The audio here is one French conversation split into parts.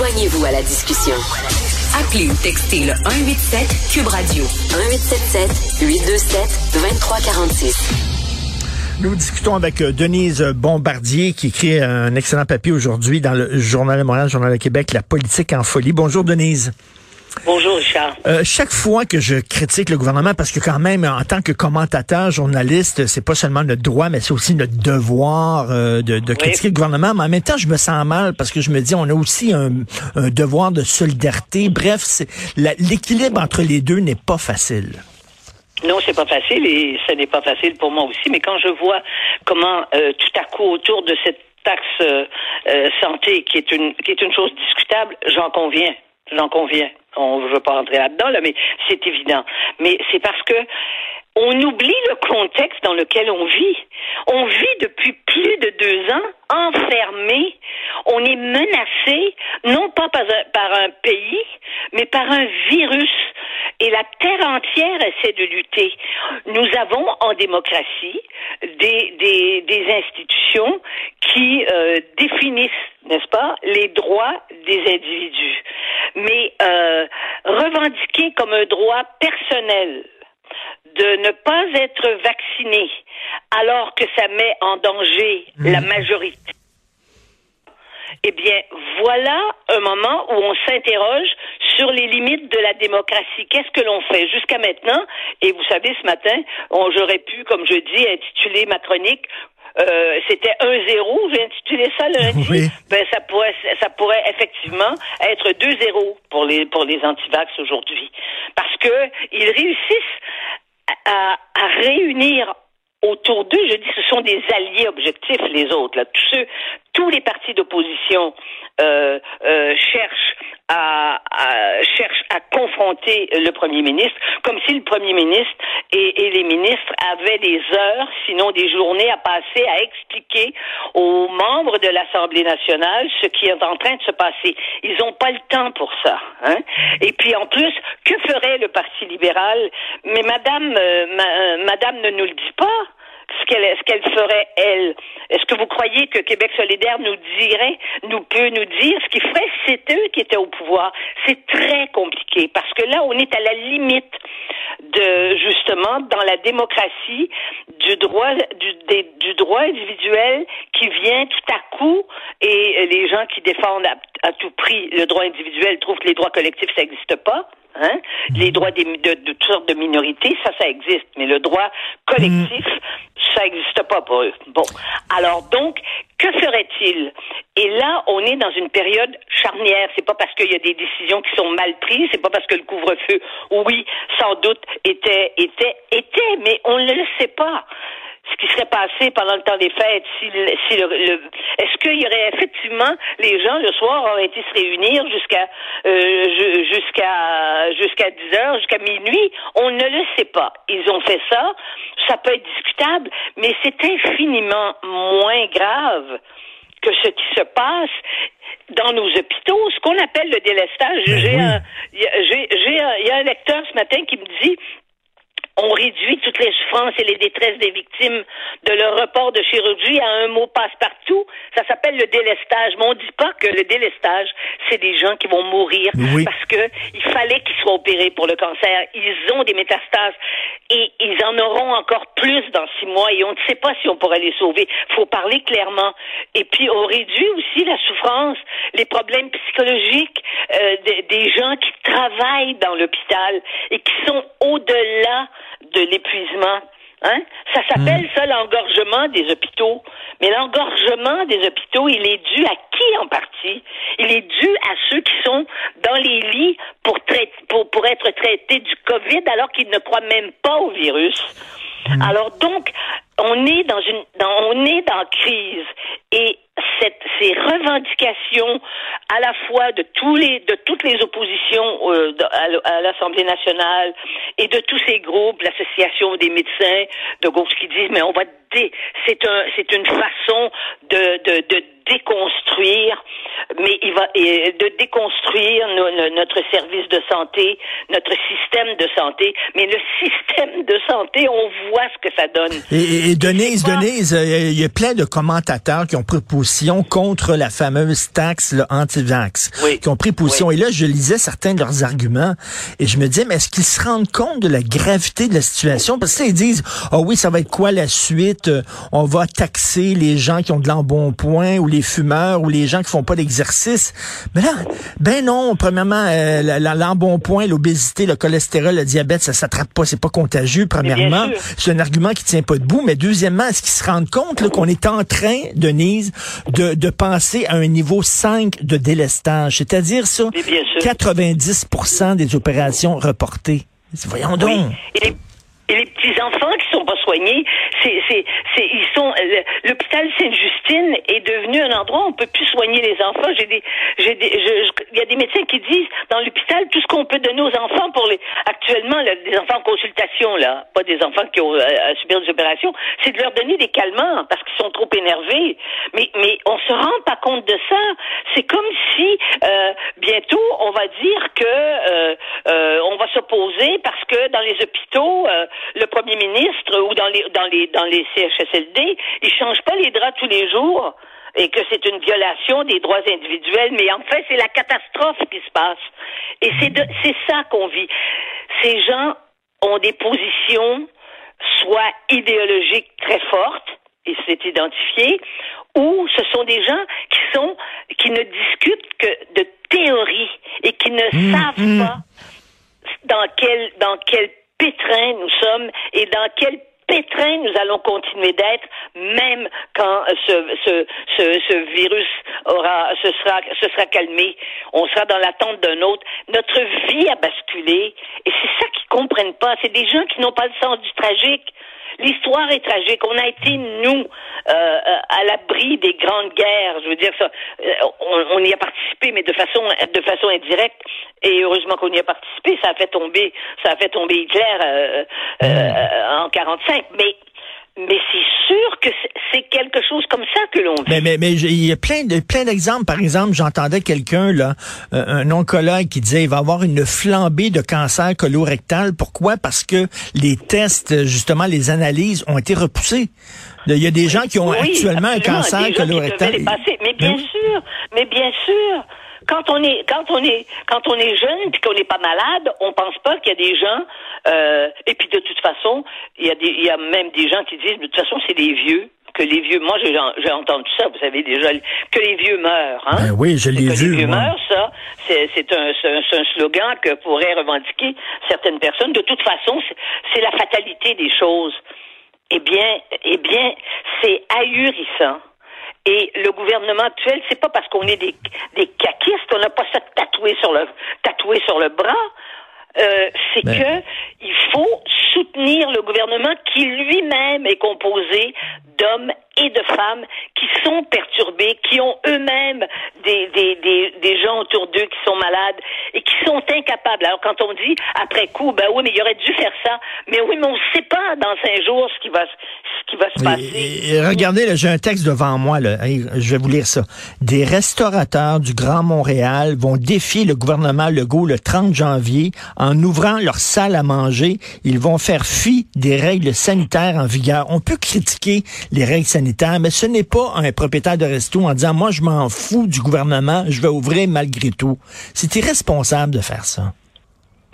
Joignez-vous à la discussion. Appelez ou textez le 187 Cube Radio 1877 827 2346. Nous discutons avec euh, Denise Bombardier qui écrit un excellent papier aujourd'hui dans le Journal de Montréal, Journal de Québec, La politique en folie. Bonjour Denise. Bonjour, Richard. Euh, chaque fois que je critique le gouvernement, parce que quand même, en tant que commentateur, journaliste, c'est pas seulement notre droit, mais c'est aussi notre devoir euh, de, de critiquer le gouvernement. Mais en même temps, je me sens mal parce que je me dis, on a aussi un, un devoir de solidarité. Bref, l'équilibre entre les deux n'est pas facile. Non, c'est pas facile et ce n'est pas facile pour moi aussi. Mais quand je vois comment euh, tout à coup autour de cette taxe euh, euh, santé, qui est une qui est une chose discutable, j'en conviens, j'en conviens on ne veut pas rentrer là-dedans, là, mais c'est évident. Mais c'est parce que on oublie le contexte dans lequel on vit. On vit depuis plus de deux ans enfermé. On est menacé, non pas par un, pays, mais par un virus. Et la terre entière essaie de lutter. Nous avons en démocratie des, des, des institutions qui euh, définissent, n'est-ce pas, les droits des individus. Mais euh, revendiquer comme un droit personnel de ne pas être vacciné alors que ça met en danger la mmh. majorité. Eh bien, voilà un moment où on s'interroge sur les limites de la démocratie. Qu'est-ce que l'on fait? Jusqu'à maintenant? Et vous savez, ce matin, j'aurais pu, comme je dis, intituler ma chronique euh, c'était 1-0, j'ai intitulé ça lundi. Ben ça pourrait ça pourrait effectivement être 2-0 pour les pour les antivax aujourd'hui parce que ils réussissent à, réunir autour d'eux, je dis, ce sont des alliés objectifs, les autres. Là. Tous, ceux, tous les partis d'opposition euh, euh, cherchent à, cherchent à confronter le premier ministre, comme si le premier ministre et, les ministres avaient des heures, sinon des journées à passer à expliquer aux membres de l'Assemblée nationale ce qui est en train de se passer. Ils n'ont pas le temps pour ça. Hein? Et puis en plus, que ferait le Parti libéral? Mais Madame, euh Madame ne nous le dit pas ce qu'elle ce qu'elle ferait elle. Est-ce que vous croyez que Québec solidaire nous dirait, nous peut nous dire ce qu'il ferait si c'est eux qui étaient au pouvoir C'est très compliqué parce que là on est à la limite de justement dans la démocratie du droit du, du droit individuel qui vient tout à coup et les gens qui défendent à, tout prix le droit individuel trouvent que les droits collectifs ça n'existe pas. Hein? Les droits des, de, de, toutes sortes de minorités, ça, ça existe. Mais le droit collectif, ça n'existe pas pour eux. Bon. Alors donc, que ferait-il? Et là, on est dans une période charnière. C'est pas parce qu'il y a des décisions qui sont mal prises, c'est pas parce que le couvre-feu, oui, sans doute, était, était, était, mais on ne le sait pas ce qui serait passé pendant le temps des fêtes, si, si le, est-ce qu'il y aurait effectivement les gens le soir auraient été se réunir jusqu'à euh, jusqu'à jusqu'à 10 heures, jusqu'à minuit, on ne le sait pas. Ils ont fait ça, ça peut être discutable, mais c'est infiniment moins grave que ce qui se passe dans nos hôpitaux, ce qu'on appelle le délestage. Ben j'ai un, j'ai, il y a un lecteur ce matin qui me dit on réduit toutes les souffrances et les détresses des victimes de leur report de chirurgie à un mot passe-partout. Ça s'appelle le délestage. Mais on dit pas que le délestage, c'est des gens qui vont mourir parce que il fallait qu'ils soient opérés pour le cancer. Ils ont des métastases et ils en auront encore plus dans six mois et on ne sait pas si on pourrait les sauver. Faut parler clairement. Et puis on réduit aussi la souffrance, les problèmes psychologiques euh, des gens qui travaillent dans l'hôpital et qui sont au-delà de l'épuisement. Hein? Ça s'appelle hmm. ça l'engorgement des hôpitaux. Mais l'engorgement des hôpitaux, il est dû à qui en partie? Il est dû à ceux qui sont dans les lits pour, pour, pour être traités du COVID alors qu'ils ne croient même pas au virus. Hmm. Alors donc, on est dans une, dans, on est dans crise et ces revendications à la fois de tous les, de toutes les oppositions euh, à l'Assemblée nationale et de tous ces groupes, l'association des médecins de gauche qui disent mais on va c'est un, c'est une façon de, de, de déconstruire, mais il va, et de déconstruire notre service de santé, notre système de santé. Mais le système de santé, on voit ce que ça donne. Et, et Denise, Denise, il y a plein de commentateurs qui ont pris position contre la fameuse taxe anti-vax, qui ont pris position. Et là, je lisais certains de leurs arguments et je me disais, mais est-ce qu'ils se rendent compte de la gravité de la situation? Parce que ils disent, ah oh oui, ça va être quoi la suite? Euh, on va taxer les gens qui ont de l'embonpoint ou les fumeurs ou les gens qui font pas d'exercice. Mais là, ben non, premièrement, euh, l'embonpoint, l'obésité, le cholestérol, le diabète, ça s'attrape pas, c'est pas contagieux, premièrement. C'est un argument qui tient pas debout. Mais deuxièmement, est-ce qu'ils se rendent compte qu'on est en train, Denise, de, de penser à un niveau 5 de délestage? C'est-à-dire ça, 90% des opérations reportées. Voyons donc. Et les petits-enfants qui sont pas soignés, c'est, c'est, c'est, ils sont, l'hôpital Sainte-Justine est devenu un endroit où on peut plus soigner les enfants. J'ai des, j'ai des, il y a des médecins qui disent, dans l'hôpital, tout ce qu'on peut donner aux enfants pour les, actuellement, des enfants en consultation, là, pas des enfants qui ont euh, à subir des opérations, c'est de leur donner des calmants parce qu'ils sont trop énervés. Mais, mais on se rend pas compte de ça. C'est comme si, euh, bientôt, on va dire que, euh, euh on va s'opposer parce que dans les hôpitaux, euh, le premier ministre ou dans les dans les dans les CHSLD, ils changent pas les draps tous les jours et que c'est une violation des droits individuels, mais en fait, c'est la catastrophe qui se passe. Et c'est c'est ça qu'on vit. Ces gens ont des positions soit idéologiques très fortes, et c'est identifié, ou ce sont des gens qui sont qui ne discutent que de théorie et qui ne mmh, savent mmh. pas dans quel dans quel pétrin nous sommes et dans quel pétrin nous allons continuer d'être, même quand ce, ce, ce, ce, virus aura, se sera, se sera calmé. On sera dans l'attente d'un autre. Notre vie a basculé. Et c'est ça qu'ils comprennent pas. C'est des gens qui n'ont pas le sens du tragique. L'histoire est tragique. On a été, nous, euh, euh, à l'abri des grandes guerres. Je veux dire, ça, euh, on, y a participé, mais de façon, de façon indirecte. Et heureusement qu'on y a participé. Ça a fait tomber, ça a fait tomber Hitler en 45. Mais mais c'est sûr que c'est quelque chose comme ça que l'on vit. Mais, mais, mais il y a plein de plein d'exemples. Par exemple, j'entendais quelqu'un là, euh, un oncologue qui disait il va y avoir une flambée de cancer colorectal. Pourquoi? Parce que les tests, justement, les analyses ont été repoussés. Il y a des gens qui ont actuellement un cancer colorectal. Mais bien sûr, mais bien sûr quand on est quand on est quand on est jeune puis qu'on n'est pas malade, on pense pas qu'il y a des gens euh, et puis de toute façon, il y a des il y a même des gens qui disent de toute façon c'est des vieux que les vieux moi j'ai entendu ça, vous savez déjà que les vieux meurent hein. Ben oui, je l'ai vu. Que les vieux meurent ça, c'est un un slogan que pourraient revendiquer certaines personnes. De toute façon, c'est la fatalité des choses. Eh bien, eh bien, c'est ahurissant et le gouvernement actuel, c'est pas parce qu'on est des, des caquistes, on n'a pas ça tatoué sur le tatoué sur le bras. Euh, c'est ben. que il faut soutenir le gouvernement qui lui-même est composé d'hommes et de femmes qui sont perturbés, qui ont eux-mêmes des, des, des, des, gens autour d'eux qui sont malades et qui sont incapables. Alors quand on dit après coup, ben oui, mais il aurait dû faire ça, mais oui, mais on ne sait pas dans cinq jours ce qui va, ce qui va se passer. regardez, j'ai un texte devant moi, là. je vais vous lire ça. Des restaurateurs du Grand Montréal vont défier le gouvernement Legault le 30 janvier en ouvrant leur salle à manger. Ils vont faire fi des règles sanitaires en vigueur. On peut critiquer les règles sanitaires, mais ce n'est pas un propriétaire de resto en disant, moi, je m'en fous du gouvernement, je vais ouvrir malgré tout. C'est irresponsable de faire ça.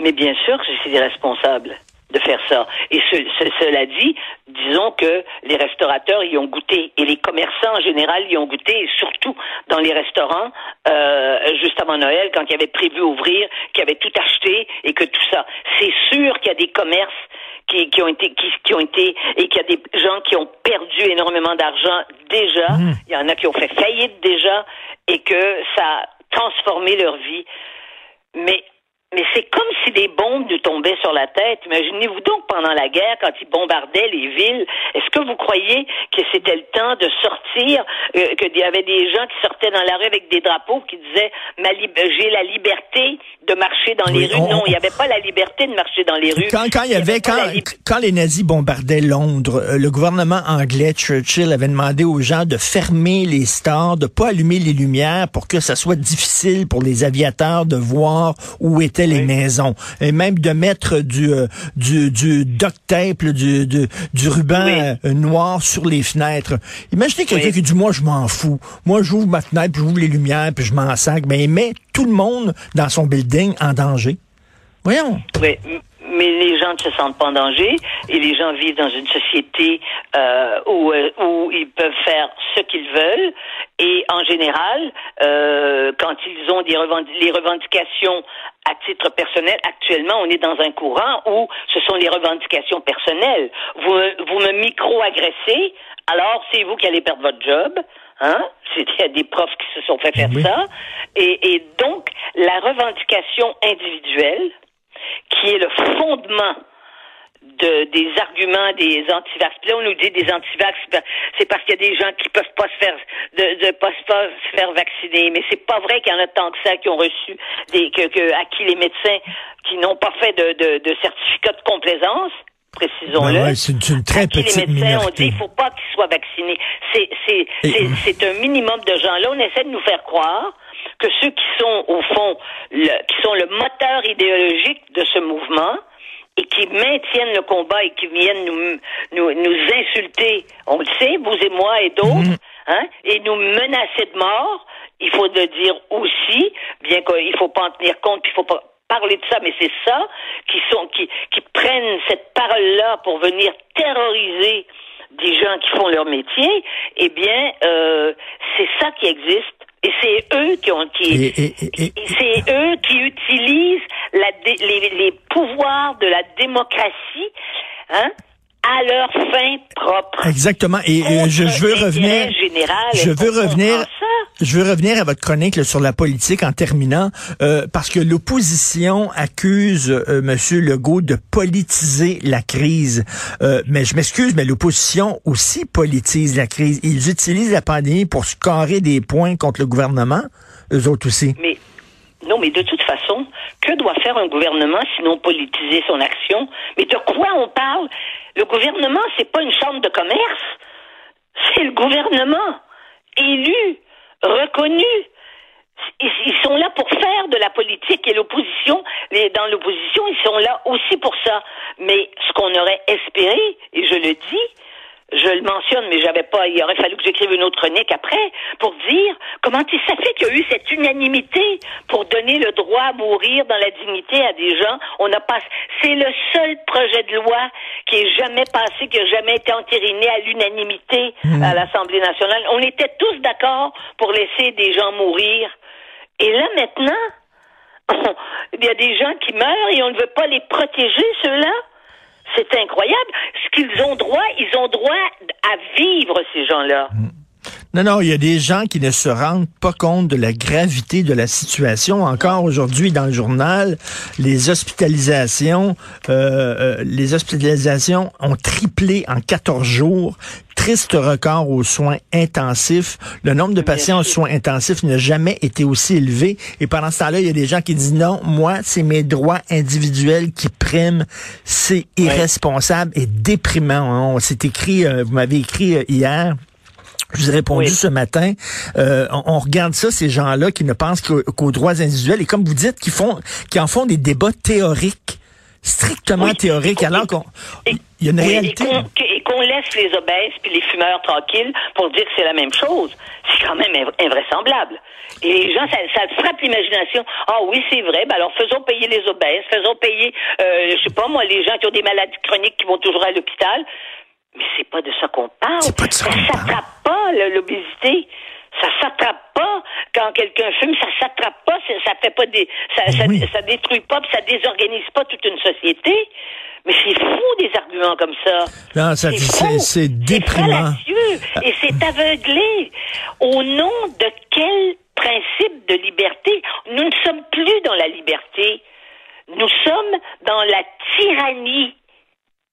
Mais bien sûr que c'est irresponsable de faire ça. Et cela dit, disons que les restaurateurs y ont goûté et les commerçants en général y ont goûté, surtout dans les restaurants, euh, juste avant Noël, quand ils avaient prévu ouvrir, qu'ils avaient tout acheté et que tout ça. C'est sûr qu'il y a des commerces qui, qui ont été qui, qui, ont été et qu'il y a des gens qui ont perdu énormément d'argent déjà. Mmh. Il y en a qui ont fait faillite déjà et que ça a transformé leur vie. Mais mais c'est comme si des bombes nous tombaient sur la tête. Imaginez-vous donc pendant la guerre, quand ils bombardaient les villes, est-ce que vous croyez que c'était le temps de sortir, euh, qu'il y avait des gens qui sortaient dans la rue avec des drapeaux qui disaient j'ai la liberté de marcher dans les rues. non, il n'y avait pas la liberté de marcher dans les rues. Quand, il y avait, quand, quand les nazis bombardaient Londres, euh, le gouvernement anglais, Churchill, avait demandé aux gens de fermer les stores, de pas allumer les lumières pour que ça soit difficile pour les aviateurs de voir où étaient les maisons. Et même de mettre du euh, du, du duct tape, du, du, du ruban euh, noir sur les fenêtres. Imaginez quelqu'un qui dit moi je m'en fous, moi j'ouvre ma fenêtre, puis j'ouvre les lumières, puis je m'en sac, mais il met tout le monde dans son building en danger. Voyons. Oui, mais les gens ne se sentent pas en danger et les gens vivent dans une société euh, où, où ils peuvent faire ce qu'ils veulent et en général, euh, quand ils ont des les revendications à titre personnel, actuellement, on est dans un courant où ce sont les revendications personnelles. Vous, vous me micro-agressez, alors c'est vous qui allez perdre votre job. Hein? Il y a des profs qui se sont fait faire ça. Et, et donc, la revendication individuelle, qui est le fondement de, des arguments des antivax. Puis là, on nous dit des antivax, ben, c'est parce qu'il y a des gens qui peuvent pas se faire de, de pas, se faire vacciner. Mais c'est pas vrai qu'il y en a tant que ça qui ont reçu des que, que à qui les médecins qui n'ont pas fait de, de, de certificat de complaisance précisons-le. Ben c'est une, très petite les médecins minorité. ont dit il faut pas qu'ils soient vaccinés. C'est c'est c'est un minimum de gens. Là, on essaie de nous faire croire que ceux qui sont au fond le, qui sont le moteur idéologique de ce mouvement qui maintiennent le combat et qui viennent nous, nous, nous insulter, on le sait, vous et moi et d'autres, mhm. hein, et nous menacer de mort, il faut le dire aussi, bien qu'il faut pas en tenir compte, il faut pas parler de ça, mais c'est ça qui sont qui, qui prennent cette parole-là pour venir terroriser des gens qui font leur métier, eh bien, euh, c'est ça qui existe. Et c'est eux qui ont qui c'est eux qui utilisent la, les, les pouvoirs de la démocratie, hein, à leur fin propre. Exactement. Et euh, je, veux revenir. je veux revenir. Je veux revenir à votre chronique sur la politique en terminant, euh, parce que l'opposition accuse euh, Monsieur Legault de politiser la crise. Euh, mais je m'excuse, mais l'opposition aussi politise la crise. Ils utilisent la pandémie pour scorer des points contre le gouvernement, eux autres aussi. Mais non, mais de toute façon, que doit faire un gouvernement sinon politiser son action? Mais de quoi on parle? Le gouvernement, c'est pas une chambre de commerce. C'est le gouvernement élu reconnus. Ils sont là pour faire de la politique et l'opposition, dans l'opposition, ils sont là aussi pour ça. Mais ce qu'on aurait espéré, et je le dis, je le mentionne, mais j'avais pas, il aurait fallu que j'écrive une autre chronique après pour dire comment ça fait qu'il y a eu cette unanimité pour donner le droit à mourir dans la dignité à des gens. On a pas, c'est le seul projet de loi qui est jamais passé, qui a jamais été entériné à l'unanimité mmh. à l'Assemblée nationale. On était tous d'accord pour laisser des gens mourir. Et là maintenant, il y a des gens qui meurent et on ne veut pas les protéger, ceux-là. C'est incroyable. Ce qu'ils ont droit, ils ont droit à vivre, ces gens-là. Non, non, il y a des gens qui ne se rendent pas compte de la gravité de la situation. Encore aujourd'hui, dans le journal, les hospitalisations, euh, euh les hospitalisations ont triplé en 14 jours triste record aux soins intensifs. Le nombre de patients aux soins intensifs n'a jamais été aussi élevé. Et pendant ce temps-là, il y a des gens qui disent non, moi, c'est mes droits individuels qui priment. C'est irresponsable et déprimant. C'est écrit, euh, vous m'avez écrit euh, hier. Je vous ai répondu ce matin. Euh, on, regarde ça, ces gens-là qui ne pensent qu'aux droits individuels et comme vous dites, qui font, qui en font des débats théoriques, strictement théoriques, alors qu'on, il y a une réalité qu'on laisse les obèses puis les fumeurs tranquilles pour dire que c'est la même chose, c'est quand même invraisemblable. Et les gens, ça, ça frappe l'imagination. Ah oui, c'est vrai. Ben alors faisons payer les obèses, faisons payer, euh, je sais pas moi, les gens qui ont des maladies chroniques qui vont toujours à l'hôpital. Mais c'est pas de ça qu'on parle. Pas ça, ça s'attrape pas l'obésité. Ça s'attrape pas quand quelqu'un fume, ça s'attrape pas, ça, fait pas des, ça, ça, ça, détruit pas, ça désorganise pas toute une société. Mais c'est fou des arguments comme ça. Non, ça c'est déprimant. et c'est aveuglé. Au nom de quel principe de liberté? Nous ne sommes plus dans la liberté. Nous sommes dans la tyrannie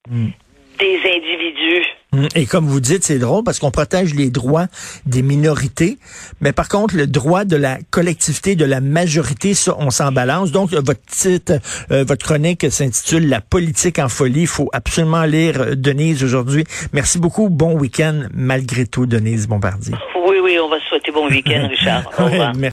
Hmm. Des individus. Hum, Et comme vous dites, c'est drôle parce qu'on protège les droits des minorités, mais par contre, le droit de la collectivité, de la majorité, ça, on s'en balance. Donc, euh, votre titre, euh, votre chronique s'intitule La politique en folie. Il faut absolument lire euh, Denise aujourd'hui. Merci beaucoup. Bon week-end, malgré tout, Denise Bombardier. Oui, oui, on va souhaiter bon week-end, Richard. Au revoir. merci.